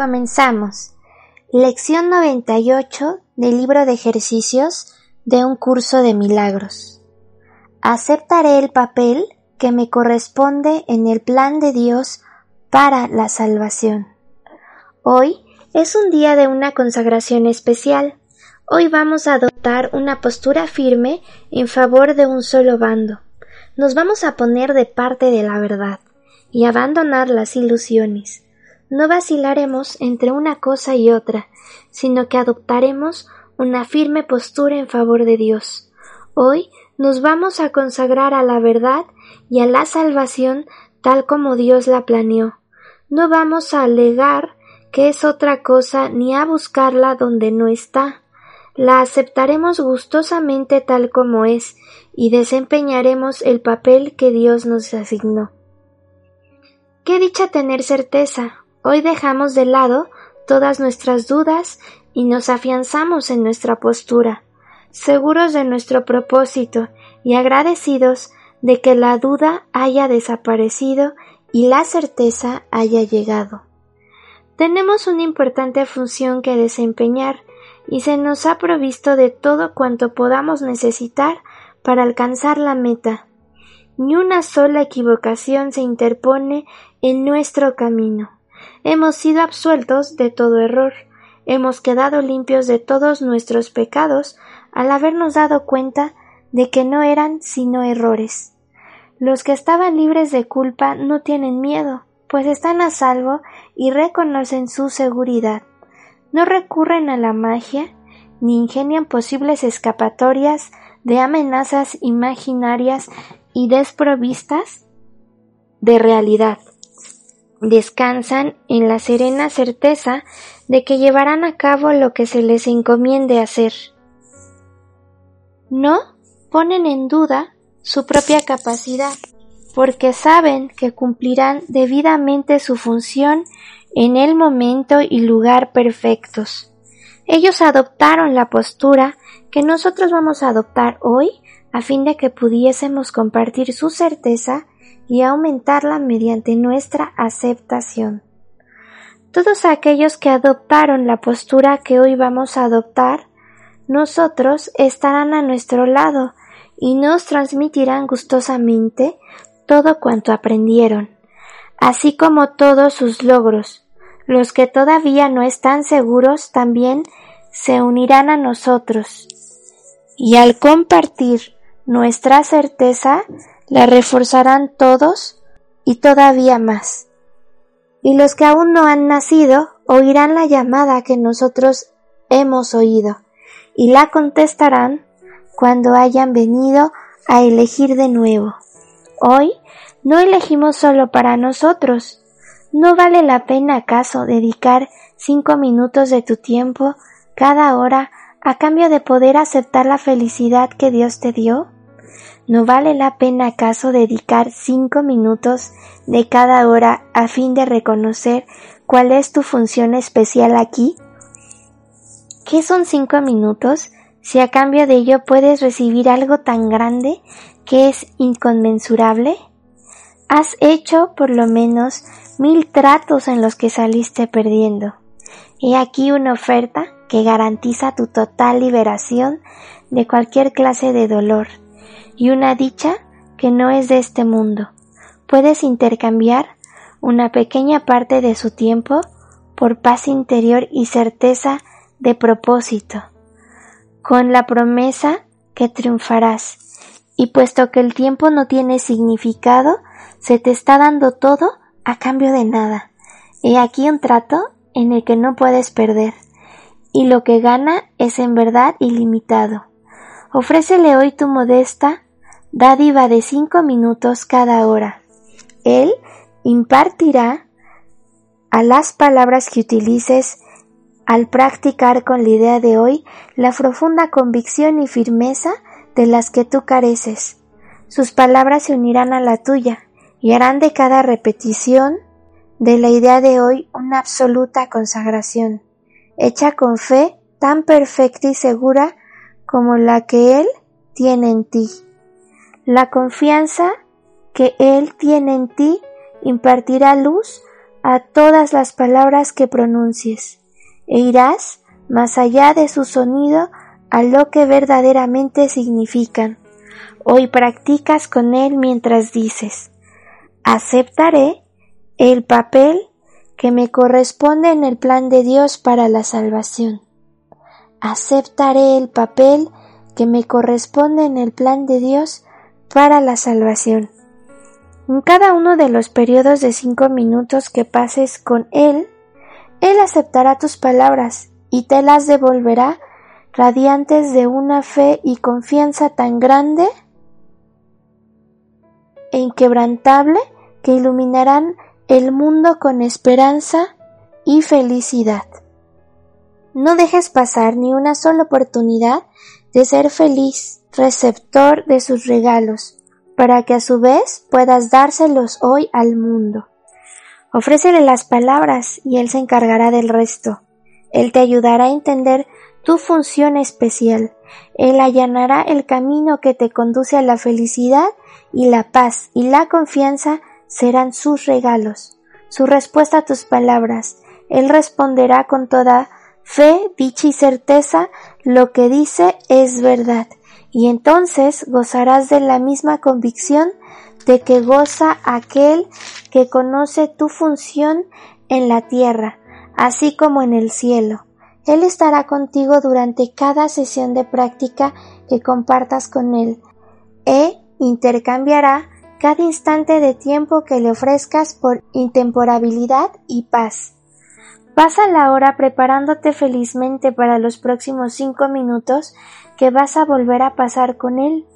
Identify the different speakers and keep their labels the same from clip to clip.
Speaker 1: Comenzamos. Lección 98 del libro de ejercicios de un curso de milagros. Aceptaré el papel que me corresponde en el plan de Dios para la salvación. Hoy es un día de una consagración especial. Hoy vamos a adoptar una postura firme en favor de un solo bando. Nos vamos a poner de parte de la verdad y abandonar las ilusiones no vacilaremos entre una cosa y otra, sino que adoptaremos una firme postura en favor de Dios. Hoy nos vamos a consagrar a la verdad y a la salvación tal como Dios la planeó. No vamos a alegar que es otra cosa ni a buscarla donde no está. La aceptaremos gustosamente tal como es y desempeñaremos el papel que Dios nos asignó. Qué dicha tener certeza, Hoy dejamos de lado todas nuestras dudas y nos afianzamos en nuestra postura, seguros de nuestro propósito y agradecidos de que la duda haya desaparecido y la certeza haya llegado. Tenemos una importante función que desempeñar y se nos ha provisto de todo cuanto podamos necesitar para alcanzar la meta. Ni una sola equivocación se interpone en nuestro camino. Hemos sido absueltos de todo error, hemos quedado limpios de todos nuestros pecados al habernos dado cuenta de que no eran sino errores. Los que estaban libres de culpa no tienen miedo, pues están a salvo y reconocen su seguridad. No recurren a la magia, ni ingenian posibles escapatorias de amenazas imaginarias y desprovistas de realidad descansan en la serena certeza de que llevarán a cabo lo que se les encomiende hacer. No ponen en duda su propia capacidad, porque saben que cumplirán debidamente su función en el momento y lugar perfectos. Ellos adoptaron la postura que nosotros vamos a adoptar hoy a fin de que pudiésemos compartir su certeza y aumentarla mediante nuestra aceptación. Todos aquellos que adoptaron la postura que hoy vamos a adoptar, nosotros estarán a nuestro lado y nos transmitirán gustosamente todo cuanto aprendieron, así como todos sus logros. Los que todavía no están seguros también se unirán a nosotros y al compartir nuestra certeza la reforzarán todos y todavía más. Y los que aún no han nacido oirán la llamada que nosotros hemos oído, y la contestarán cuando hayan venido a elegir de nuevo. Hoy no elegimos solo para nosotros. ¿No vale la pena acaso dedicar cinco minutos de tu tiempo cada hora a cambio de poder aceptar la felicidad que Dios te dio? ¿No vale la pena acaso dedicar cinco minutos de cada hora a fin de reconocer cuál es tu función especial aquí? ¿Qué son cinco minutos si a cambio de ello puedes recibir algo tan grande que es inconmensurable? Has hecho por lo menos mil tratos en los que saliste perdiendo. He aquí una oferta que garantiza tu total liberación de cualquier clase de dolor y una dicha que no es de este mundo. Puedes intercambiar una pequeña parte de su tiempo por paz interior y certeza de propósito, con la promesa que triunfarás. Y puesto que el tiempo no tiene significado, se te está dando todo a cambio de nada. He aquí un trato en el que no puedes perder, y lo que gana es en verdad ilimitado. Ofrécele hoy tu modesta dádiva de cinco minutos cada hora. Él impartirá a las palabras que utilices al practicar con la idea de hoy la profunda convicción y firmeza de las que tú careces. Sus palabras se unirán a la tuya y harán de cada repetición de la idea de hoy una absoluta consagración, hecha con fe tan perfecta y segura como la que Él tiene en ti. La confianza que Él tiene en ti impartirá luz a todas las palabras que pronuncies, e irás más allá de su sonido a lo que verdaderamente significan. Hoy practicas con Él mientras dices, aceptaré el papel que me corresponde en el plan de Dios para la salvación. Aceptaré el papel que me corresponde en el plan de Dios para la salvación. En cada uno de los periodos de cinco minutos que pases con Él, Él aceptará tus palabras y te las devolverá radiantes de una fe y confianza tan grande e inquebrantable que iluminarán el mundo con esperanza y felicidad. No dejes pasar ni una sola oportunidad de ser feliz, receptor de sus regalos, para que a su vez puedas dárselos hoy al mundo. Ofrécele las palabras y Él se encargará del resto. Él te ayudará a entender tu función especial. Él allanará el camino que te conduce a la felicidad y la paz y la confianza serán sus regalos. Su respuesta a tus palabras. Él responderá con toda fe, dicha y certeza lo que dice es verdad y entonces gozarás de la misma convicción de que goza aquel que conoce tu función en la tierra, así como en el cielo. Él estará contigo durante cada sesión de práctica que compartas con Él e intercambiará cada instante de tiempo que le ofrezcas por intemporabilidad y paz. Pasa la hora preparándote felizmente para los próximos cinco minutos que vas a volver a pasar con él.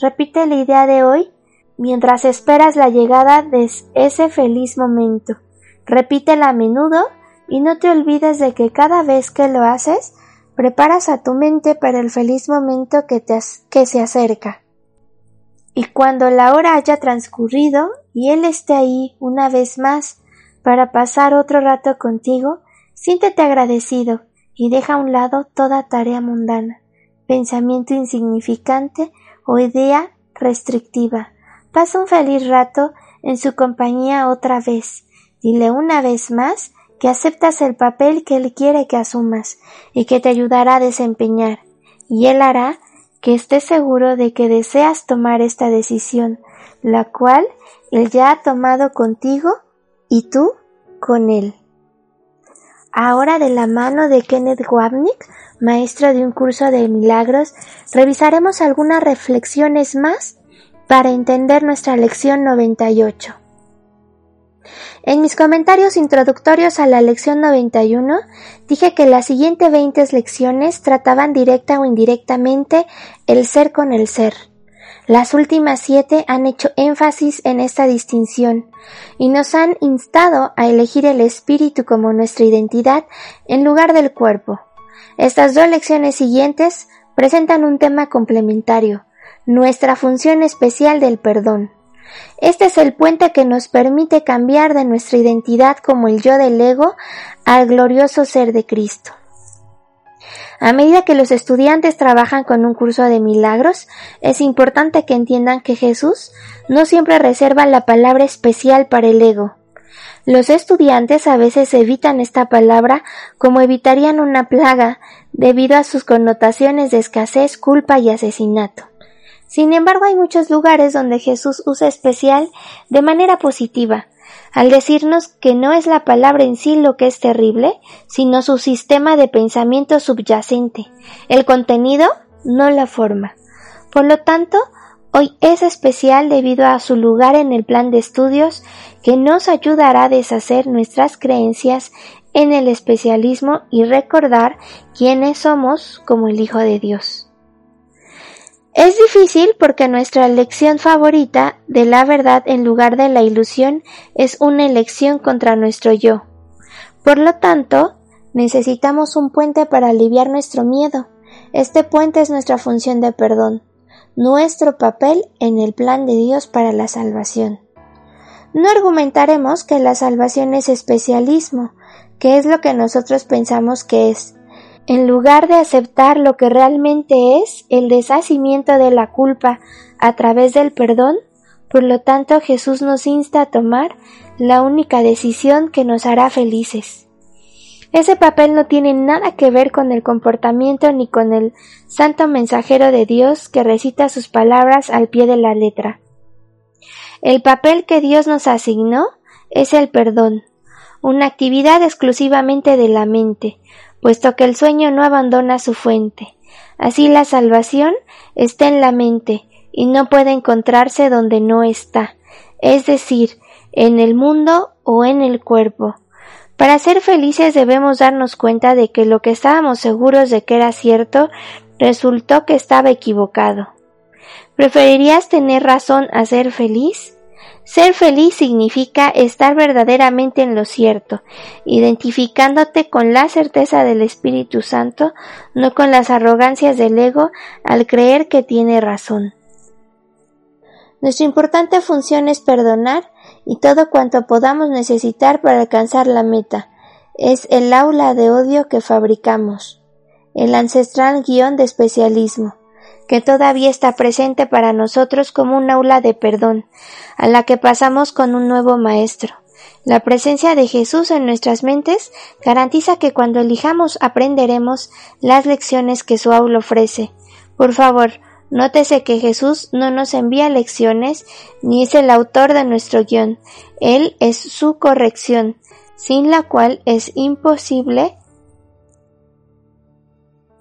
Speaker 1: Repite la idea de hoy mientras esperas la llegada de ese feliz momento. Repítela a menudo y no te olvides de que cada vez que lo haces, preparas a tu mente para el feliz momento que, te que se acerca. Y cuando la hora haya transcurrido y él esté ahí una vez más para pasar otro rato contigo, siéntete agradecido y deja a un lado toda tarea mundana pensamiento insignificante o idea restrictiva. Pasa un feliz rato en su compañía otra vez. Dile una vez más que aceptas el papel que él quiere que asumas y que te ayudará a desempeñar, y él hará que estés seguro de que deseas tomar esta decisión, la cual él ya ha tomado contigo y tú con él. Ahora de la mano de Kenneth Wapnick maestro de un curso de milagros, revisaremos algunas reflexiones más para entender nuestra lección 98. En mis comentarios introductorios a la lección 91 dije que las siguientes 20 lecciones trataban directa o indirectamente el ser con el ser. Las últimas siete han hecho énfasis en esta distinción y nos han instado a elegir el espíritu como nuestra identidad en lugar del cuerpo. Estas dos lecciones siguientes presentan un tema complementario, nuestra función especial del perdón. Este es el puente que nos permite cambiar de nuestra identidad como el yo del ego al glorioso ser de Cristo. A medida que los estudiantes trabajan con un curso de milagros, es importante que entiendan que Jesús no siempre reserva la palabra especial para el ego. Los estudiantes a veces evitan esta palabra como evitarían una plaga debido a sus connotaciones de escasez, culpa y asesinato. Sin embargo, hay muchos lugares donde Jesús usa especial de manera positiva, al decirnos que no es la palabra en sí lo que es terrible, sino su sistema de pensamiento subyacente, el contenido, no la forma. Por lo tanto, Hoy es especial debido a su lugar en el plan de estudios que nos ayudará a deshacer nuestras creencias en el especialismo y recordar quiénes somos como el Hijo de Dios. Es difícil porque nuestra elección favorita de la verdad en lugar de la ilusión es una elección contra nuestro yo. Por lo tanto, necesitamos un puente para aliviar nuestro miedo. Este puente es nuestra función de perdón, nuestro papel en el plan de Dios para la salvación. No argumentaremos que la salvación es especialismo, que es lo que nosotros pensamos que es. En lugar de aceptar lo que realmente es el deshacimiento de la culpa a través del perdón, por lo tanto Jesús nos insta a tomar la única decisión que nos hará felices. Ese papel no tiene nada que ver con el comportamiento ni con el santo mensajero de Dios que recita sus palabras al pie de la letra. El papel que Dios nos asignó es el perdón, una actividad exclusivamente de la mente, puesto que el sueño no abandona su fuente. Así la salvación está en la mente y no puede encontrarse donde no está, es decir, en el mundo o en el cuerpo. Para ser felices debemos darnos cuenta de que lo que estábamos seguros de que era cierto resultó que estaba equivocado. ¿Preferirías tener razón a ser feliz? Ser feliz significa estar verdaderamente en lo cierto, identificándote con la certeza del Espíritu Santo, no con las arrogancias del ego al creer que tiene razón. Nuestra importante función es perdonar y todo cuanto podamos necesitar para alcanzar la meta. Es el aula de odio que fabricamos, el ancestral guion de especialismo que todavía está presente para nosotros como un aula de perdón, a la que pasamos con un nuevo maestro. La presencia de Jesús en nuestras mentes garantiza que cuando elijamos aprenderemos las lecciones que su aula ofrece. Por favor, nótese que Jesús no nos envía lecciones ni es el autor de nuestro guion. Él es su corrección, sin la cual es imposible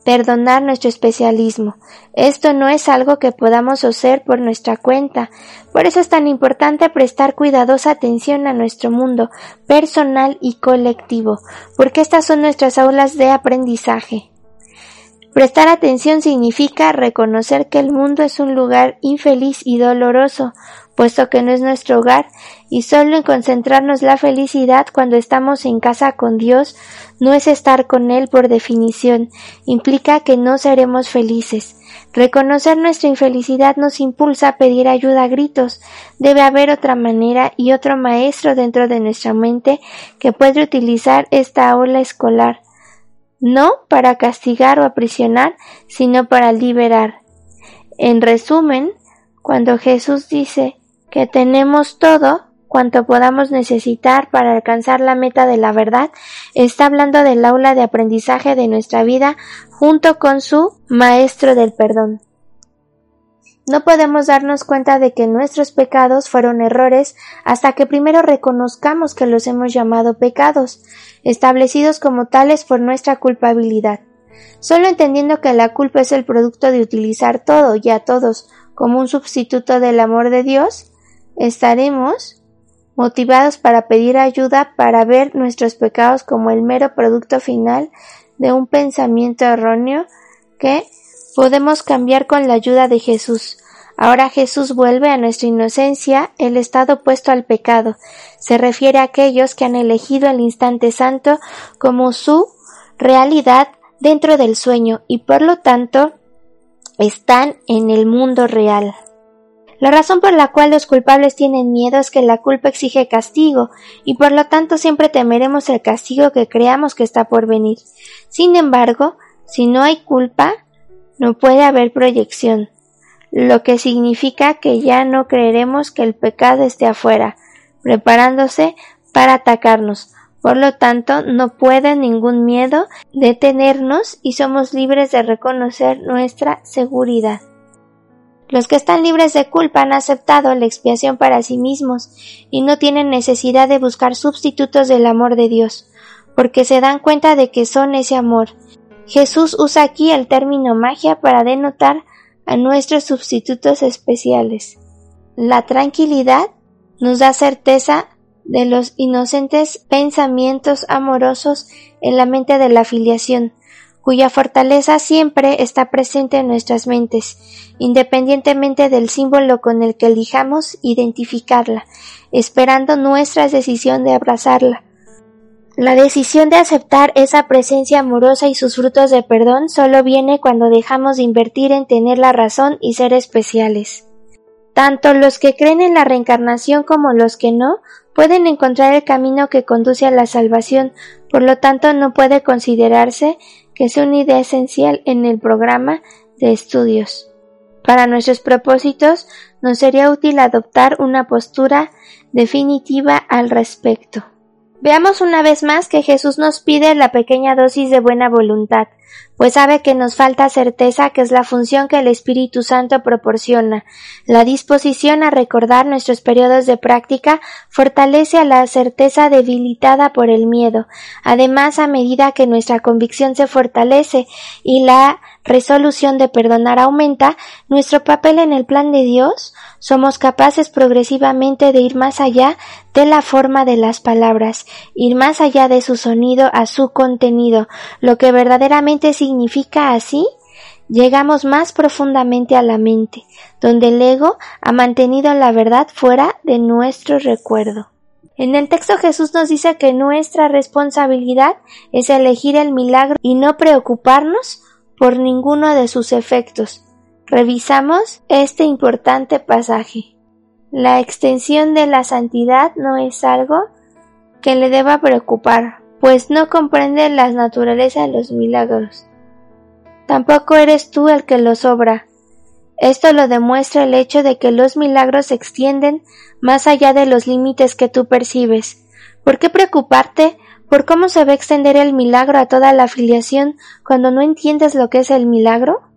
Speaker 1: perdonar nuestro especialismo. Esto no es algo que podamos hacer por nuestra cuenta. Por eso es tan importante prestar cuidadosa atención a nuestro mundo personal y colectivo, porque estas son nuestras aulas de aprendizaje. Prestar atención significa reconocer que el mundo es un lugar infeliz y doloroso, puesto que no es nuestro hogar, y solo en concentrarnos la felicidad cuando estamos en casa con Dios no es estar con Él por definición, implica que no seremos felices. Reconocer nuestra infelicidad nos impulsa a pedir ayuda a gritos. Debe haber otra manera y otro maestro dentro de nuestra mente que puede utilizar esta aula escolar, no para castigar o aprisionar, sino para liberar. En resumen, cuando Jesús dice que tenemos todo cuanto podamos necesitar para alcanzar la meta de la verdad, está hablando del aula de aprendizaje de nuestra vida junto con su Maestro del Perdón. No podemos darnos cuenta de que nuestros pecados fueron errores hasta que primero reconozcamos que los hemos llamado pecados, establecidos como tales por nuestra culpabilidad. Solo entendiendo que la culpa es el producto de utilizar todo y a todos como un sustituto del amor de Dios, estaremos motivados para pedir ayuda para ver nuestros pecados como el mero producto final de un pensamiento erróneo que podemos cambiar con la ayuda de Jesús. Ahora Jesús vuelve a nuestra inocencia el estado opuesto al pecado. Se refiere a aquellos que han elegido el instante santo como su realidad dentro del sueño y por lo tanto están en el mundo real. La razón por la cual los culpables tienen miedo es que la culpa exige castigo, y por lo tanto siempre temeremos el castigo que creamos que está por venir. Sin embargo, si no hay culpa, no puede haber proyección, lo que significa que ya no creeremos que el pecado esté afuera, preparándose para atacarnos. Por lo tanto, no puede ningún miedo detenernos y somos libres de reconocer nuestra seguridad. Los que están libres de culpa han aceptado la expiación para sí mismos y no tienen necesidad de buscar sustitutos del amor de Dios, porque se dan cuenta de que son ese amor. Jesús usa aquí el término magia para denotar a nuestros sustitutos especiales. La tranquilidad nos da certeza de los inocentes pensamientos amorosos en la mente de la filiación, cuya fortaleza siempre está presente en nuestras mentes, independientemente del símbolo con el que elijamos identificarla, esperando nuestra decisión de abrazarla. La decisión de aceptar esa presencia amorosa y sus frutos de perdón solo viene cuando dejamos de invertir en tener la razón y ser especiales. Tanto los que creen en la reencarnación como los que no pueden encontrar el camino que conduce a la salvación, por lo tanto no puede considerarse que es una idea esencial en el programa de estudios. Para nuestros propósitos nos sería útil adoptar una postura definitiva al respecto. Veamos una vez más que Jesús nos pide la pequeña dosis de buena voluntad, pues sabe que nos falta certeza que es la función que el Espíritu Santo proporciona. La disposición a recordar nuestros periodos de práctica fortalece a la certeza debilitada por el miedo. Además, a medida que nuestra convicción se fortalece y la resolución de perdonar aumenta, nuestro papel en el plan de Dios, somos capaces progresivamente de ir más allá de la forma de las palabras, ir más allá de su sonido a su contenido, lo que verdaderamente significa así llegamos más profundamente a la mente, donde el ego ha mantenido la verdad fuera de nuestro recuerdo. En el texto Jesús nos dice que nuestra responsabilidad es elegir el milagro y no preocuparnos por ninguno de sus efectos. Revisamos este importante pasaje. La extensión de la santidad no es algo que le deba preocupar, pues no comprende la naturaleza de los milagros. Tampoco eres tú el que los obra. Esto lo demuestra el hecho de que los milagros se extienden más allá de los límites que tú percibes. ¿Por qué preocuparte por cómo se va a extender el milagro a toda la afiliación cuando no entiendes lo que es el milagro?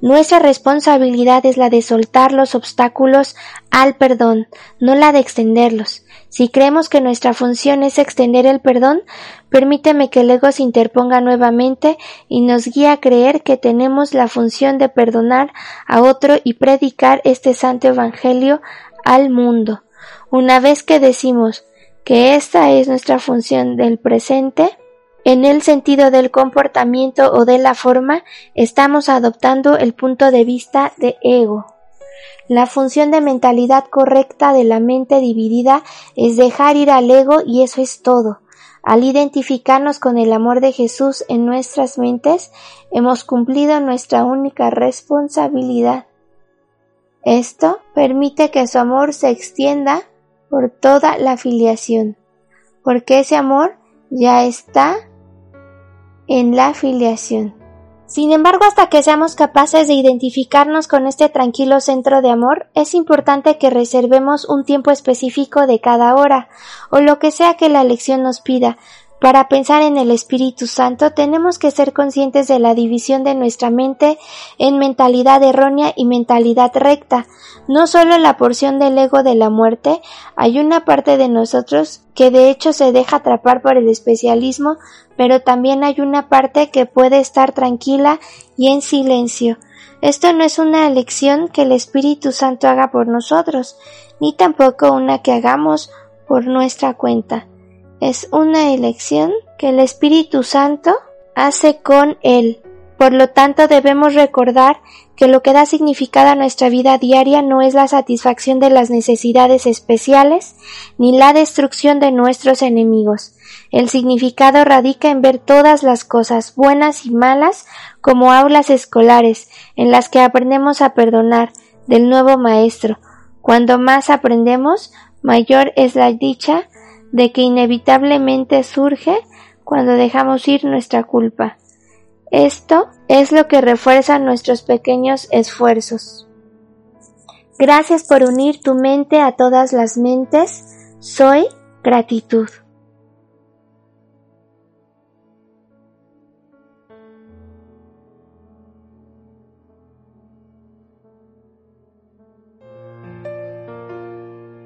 Speaker 1: Nuestra responsabilidad es la de soltar los obstáculos al perdón, no la de extenderlos. Si creemos que nuestra función es extender el perdón, permíteme que el ego se interponga nuevamente y nos guíe a creer que tenemos la función de perdonar a otro y predicar este santo evangelio al mundo. Una vez que decimos que esta es nuestra función del presente, en el sentido del comportamiento o de la forma, estamos adoptando el punto de vista de ego. La función de mentalidad correcta de la mente dividida es dejar ir al ego y eso es todo. Al identificarnos con el amor de Jesús en nuestras mentes, hemos cumplido nuestra única responsabilidad. Esto permite que su amor se extienda por toda la filiación, porque ese amor ya está en la filiación. Sin embargo, hasta que seamos capaces de identificarnos con este tranquilo centro de amor, es importante que reservemos un tiempo específico de cada hora, o lo que sea que la lección nos pida, para pensar en el Espíritu Santo tenemos que ser conscientes de la división de nuestra mente en mentalidad errónea y mentalidad recta. No solo la porción del ego de la muerte, hay una parte de nosotros que de hecho se deja atrapar por el especialismo, pero también hay una parte que puede estar tranquila y en silencio. Esto no es una elección que el Espíritu Santo haga por nosotros, ni tampoco una que hagamos por nuestra cuenta es una elección que el Espíritu Santo hace con él. Por lo tanto, debemos recordar que lo que da significado a nuestra vida diaria no es la satisfacción de las necesidades especiales ni la destrucción de nuestros enemigos. El significado radica en ver todas las cosas buenas y malas como aulas escolares en las que aprendemos a perdonar del nuevo maestro. Cuando más aprendemos, mayor es la dicha de que inevitablemente surge cuando dejamos ir nuestra culpa. Esto es lo que refuerza nuestros pequeños esfuerzos. Gracias por unir tu mente a todas las mentes. Soy gratitud.